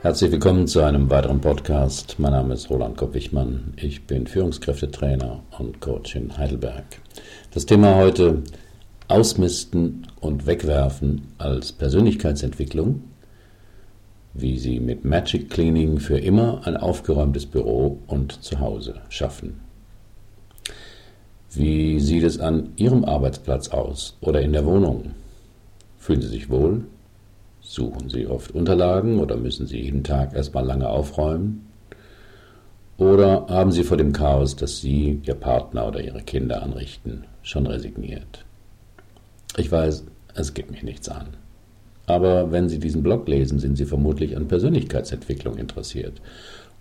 Herzlich willkommen zu einem weiteren Podcast. Mein Name ist Roland Kopp-Wichmann. Ich bin Führungskräftetrainer und Coach in Heidelberg. Das Thema heute Ausmisten und Wegwerfen als Persönlichkeitsentwicklung, wie Sie mit Magic Cleaning für immer ein aufgeräumtes Büro und Zuhause schaffen. Wie sieht es an Ihrem Arbeitsplatz aus oder in der Wohnung? Fühlen Sie sich wohl? Suchen Sie oft Unterlagen oder müssen Sie jeden Tag erstmal lange aufräumen? Oder haben Sie vor dem Chaos, das Sie, Ihr Partner oder Ihre Kinder anrichten, schon resigniert? Ich weiß, es geht mich nichts an. Aber wenn Sie diesen Blog lesen, sind Sie vermutlich an Persönlichkeitsentwicklung interessiert.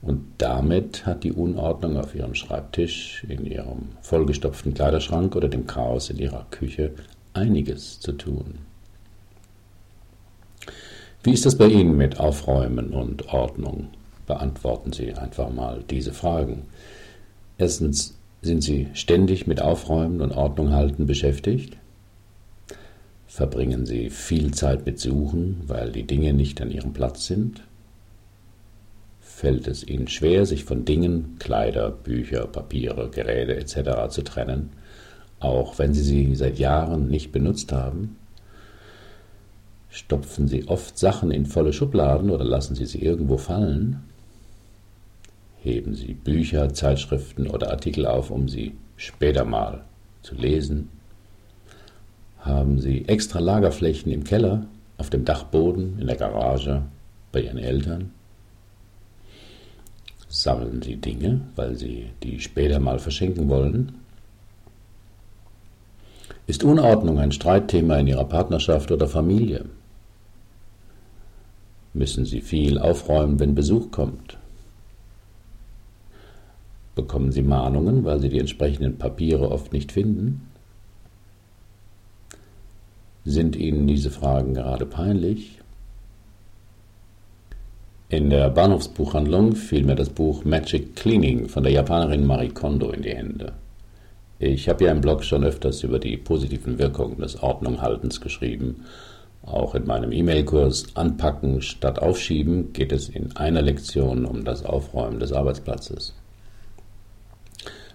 Und damit hat die Unordnung auf Ihrem Schreibtisch, in Ihrem vollgestopften Kleiderschrank oder dem Chaos in Ihrer Küche einiges zu tun. Wie ist das bei Ihnen mit Aufräumen und Ordnung? Beantworten Sie einfach mal diese Fragen. Erstens, sind Sie ständig mit Aufräumen und Ordnung halten beschäftigt? Verbringen Sie viel Zeit mit Suchen, weil die Dinge nicht an ihrem Platz sind? Fällt es Ihnen schwer, sich von Dingen, Kleider, Bücher, Papiere, Geräte etc. zu trennen, auch wenn Sie sie seit Jahren nicht benutzt haben? Stopfen Sie oft Sachen in volle Schubladen oder lassen Sie sie irgendwo fallen? Heben Sie Bücher, Zeitschriften oder Artikel auf, um sie später mal zu lesen? Haben Sie extra Lagerflächen im Keller, auf dem Dachboden, in der Garage, bei Ihren Eltern? Sammeln Sie Dinge, weil Sie die später mal verschenken wollen? Ist Unordnung ein Streitthema in Ihrer Partnerschaft oder Familie? Müssen Sie viel aufräumen, wenn Besuch kommt? Bekommen Sie Mahnungen, weil Sie die entsprechenden Papiere oft nicht finden? Sind Ihnen diese Fragen gerade peinlich? In der Bahnhofsbuchhandlung fiel mir das Buch Magic Cleaning von der Japanerin Marie Kondo in die Hände. Ich habe ja im Blog schon öfters über die positiven Wirkungen des Ordnunghaltens geschrieben. Auch in meinem E-Mail-Kurs Anpacken statt Aufschieben geht es in einer Lektion um das Aufräumen des Arbeitsplatzes.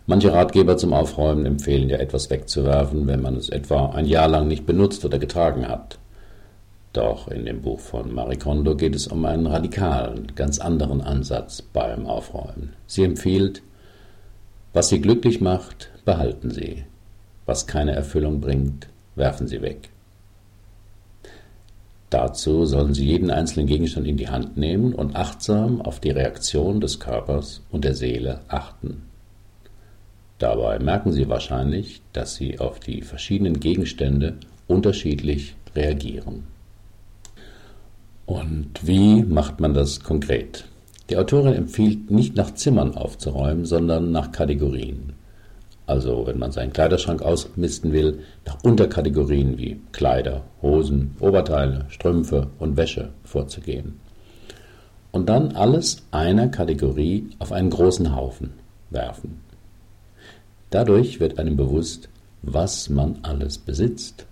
Manche Ratgeber zum Aufräumen empfehlen ja etwas wegzuwerfen, wenn man es etwa ein Jahr lang nicht benutzt oder getragen hat. Doch in dem Buch von Marie Kondo geht es um einen radikalen, ganz anderen Ansatz beim Aufräumen. Sie empfiehlt, was Sie glücklich macht, behalten Sie. Was keine Erfüllung bringt, werfen Sie weg. Dazu sollen Sie jeden einzelnen Gegenstand in die Hand nehmen und achtsam auf die Reaktion des Körpers und der Seele achten. Dabei merken Sie wahrscheinlich, dass Sie auf die verschiedenen Gegenstände unterschiedlich reagieren. Und wie macht man das konkret? Die Autorin empfiehlt nicht nach Zimmern aufzuräumen, sondern nach Kategorien. Also wenn man seinen Kleiderschrank ausmisten will, nach Unterkategorien wie Kleider, Hosen, Oberteile, Strümpfe und Wäsche vorzugehen. Und dann alles einer Kategorie auf einen großen Haufen werfen. Dadurch wird einem bewusst, was man alles besitzt.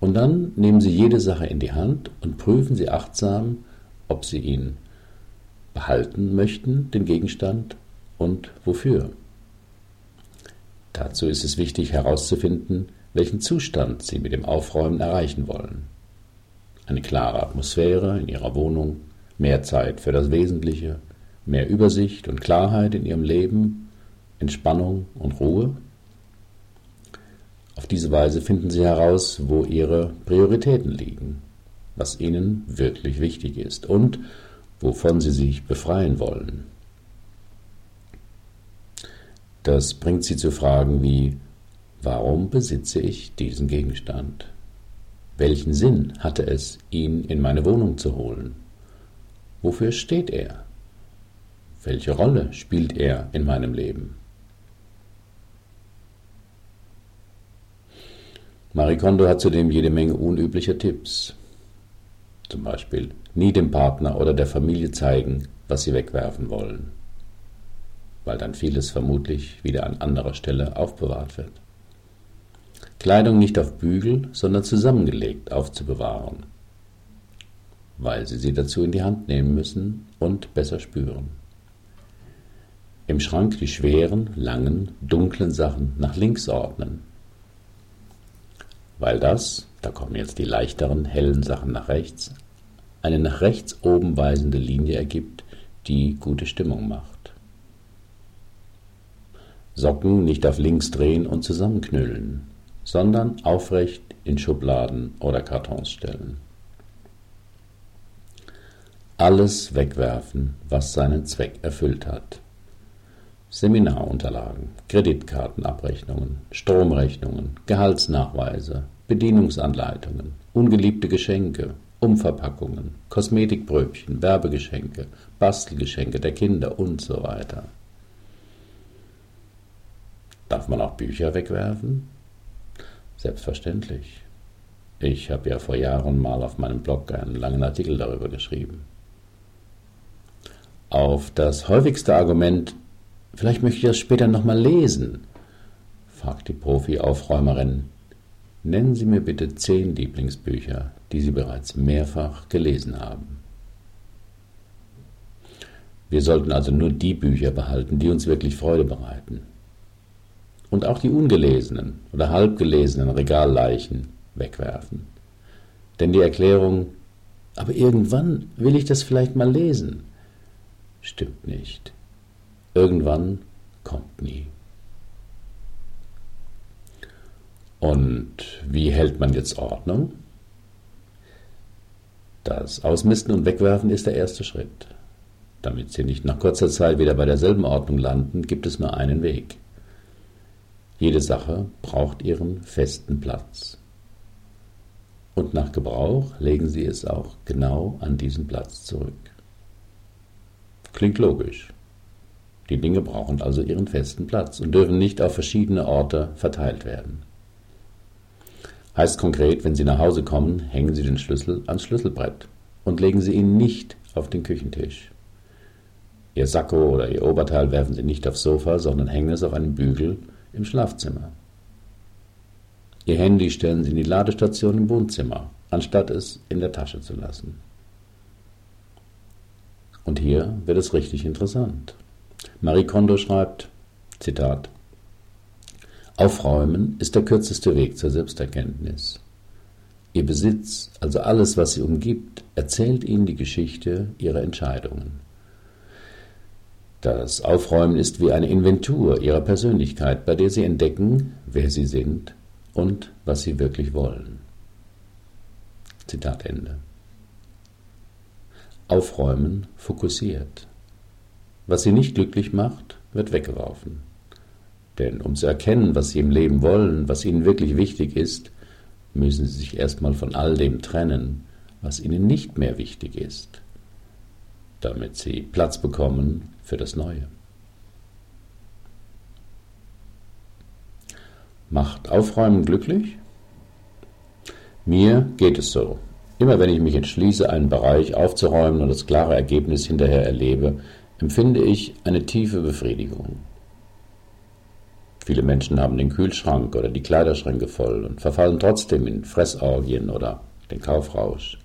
Und dann nehmen Sie jede Sache in die Hand und prüfen Sie achtsam, ob Sie ihn behalten möchten, den Gegenstand, und wofür. Dazu ist es wichtig herauszufinden, welchen Zustand Sie mit dem Aufräumen erreichen wollen. Eine klare Atmosphäre in Ihrer Wohnung, mehr Zeit für das Wesentliche, mehr Übersicht und Klarheit in Ihrem Leben, Entspannung und Ruhe. Auf diese Weise finden Sie heraus, wo Ihre Prioritäten liegen, was Ihnen wirklich wichtig ist und wovon Sie sich befreien wollen. Das bringt sie zu Fragen wie Warum besitze ich diesen Gegenstand? Welchen Sinn hatte es, ihn in meine Wohnung zu holen? Wofür steht er? Welche Rolle spielt er in meinem Leben? Marie Kondo hat zudem jede Menge unüblicher Tipps. Zum Beispiel nie dem Partner oder der Familie zeigen, was sie wegwerfen wollen weil dann vieles vermutlich wieder an anderer Stelle aufbewahrt wird. Kleidung nicht auf Bügel, sondern zusammengelegt aufzubewahren. weil Sie sie dazu in die Hand nehmen müssen und besser spüren. Im Schrank die schweren, langen, dunklen Sachen nach links ordnen. Weil das, da kommen jetzt die leichteren, hellen Sachen nach rechts, eine nach rechts oben weisende Linie ergibt, die gute Stimmung macht. Socken nicht auf links drehen und zusammenknüllen, sondern aufrecht in Schubladen oder Kartons stellen. Alles wegwerfen, was seinen Zweck erfüllt hat. Seminarunterlagen, Kreditkartenabrechnungen, Stromrechnungen, Gehaltsnachweise, Bedienungsanleitungen, ungeliebte Geschenke, Umverpackungen, Kosmetikbröbchen, Werbegeschenke, Bastelgeschenke der Kinder und so weiter. Darf man auch Bücher wegwerfen? Selbstverständlich. Ich habe ja vor Jahren mal auf meinem Blog einen langen Artikel darüber geschrieben. Auf das häufigste Argument, vielleicht möchte ich das später nochmal lesen, fragt die Profi-Aufräumerin. Nennen Sie mir bitte zehn Lieblingsbücher, die Sie bereits mehrfach gelesen haben. Wir sollten also nur die Bücher behalten, die uns wirklich Freude bereiten und auch die ungelesenen oder halbgelesenen Regalleichen wegwerfen. Denn die Erklärung, aber irgendwann will ich das vielleicht mal lesen, stimmt nicht. Irgendwann kommt nie. Und wie hält man jetzt Ordnung? Das Ausmisten und Wegwerfen ist der erste Schritt. Damit Sie nicht nach kurzer Zeit wieder bei derselben Ordnung landen, gibt es nur einen Weg. Jede Sache braucht ihren festen Platz. Und nach Gebrauch legen Sie es auch genau an diesen Platz zurück. Klingt logisch. Die Dinge brauchen also ihren festen Platz und dürfen nicht auf verschiedene Orte verteilt werden. Heißt konkret, wenn Sie nach Hause kommen, hängen Sie den Schlüssel ans Schlüsselbrett und legen Sie ihn nicht auf den Küchentisch. Ihr Sakko oder Ihr Oberteil werfen Sie nicht aufs Sofa, sondern hängen es auf einen Bügel im Schlafzimmer. Ihr Handy stellen Sie in die Ladestation im Wohnzimmer, anstatt es in der Tasche zu lassen. Und hier wird es richtig interessant. Marie Kondo schreibt, Zitat, Aufräumen ist der kürzeste Weg zur Selbsterkenntnis. Ihr Besitz, also alles, was sie umgibt, erzählt ihnen die Geschichte ihrer Entscheidungen. Das Aufräumen ist wie eine Inventur ihrer Persönlichkeit, bei der sie entdecken, wer sie sind und was sie wirklich wollen. Zitat Ende. Aufräumen fokussiert. Was sie nicht glücklich macht, wird weggeworfen. Denn um zu erkennen, was sie im Leben wollen, was ihnen wirklich wichtig ist, müssen sie sich erstmal von all dem trennen, was ihnen nicht mehr wichtig ist damit sie Platz bekommen für das Neue. Macht Aufräumen glücklich? Mir geht es so. Immer wenn ich mich entschließe, einen Bereich aufzuräumen und das klare Ergebnis hinterher erlebe, empfinde ich eine tiefe Befriedigung. Viele Menschen haben den Kühlschrank oder die Kleiderschränke voll und verfallen trotzdem in Fressorgien oder den Kaufrausch.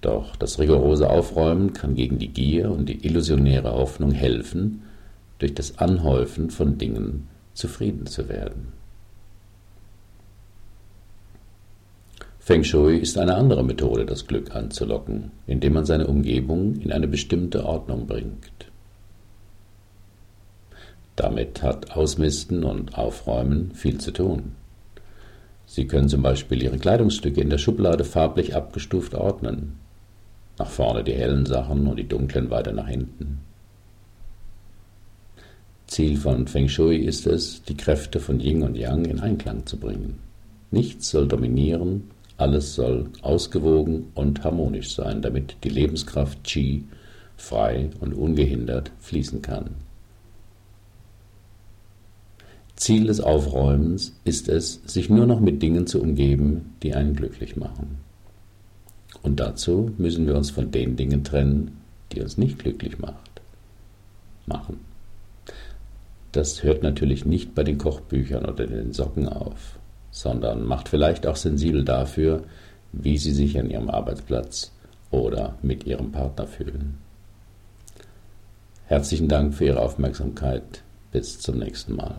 Doch das rigorose Aufräumen kann gegen die Gier und die illusionäre Hoffnung helfen, durch das Anhäufen von Dingen zufrieden zu werden. Feng Shui ist eine andere Methode, das Glück anzulocken, indem man seine Umgebung in eine bestimmte Ordnung bringt. Damit hat Ausmisten und Aufräumen viel zu tun. Sie können zum Beispiel Ihre Kleidungsstücke in der Schublade farblich abgestuft ordnen, nach vorne die hellen Sachen und die dunklen weiter nach hinten. Ziel von Feng Shui ist es, die Kräfte von Yin und Yang in Einklang zu bringen. Nichts soll dominieren, alles soll ausgewogen und harmonisch sein, damit die Lebenskraft Qi frei und ungehindert fließen kann. Ziel des Aufräumens ist es, sich nur noch mit Dingen zu umgeben, die einen glücklich machen. Und dazu müssen wir uns von den Dingen trennen, die uns nicht glücklich macht, machen. Das hört natürlich nicht bei den Kochbüchern oder den Socken auf, sondern macht vielleicht auch sensibel dafür, wie Sie sich an Ihrem Arbeitsplatz oder mit ihrem Partner fühlen. Herzlichen Dank für Ihre Aufmerksamkeit. Bis zum nächsten Mal.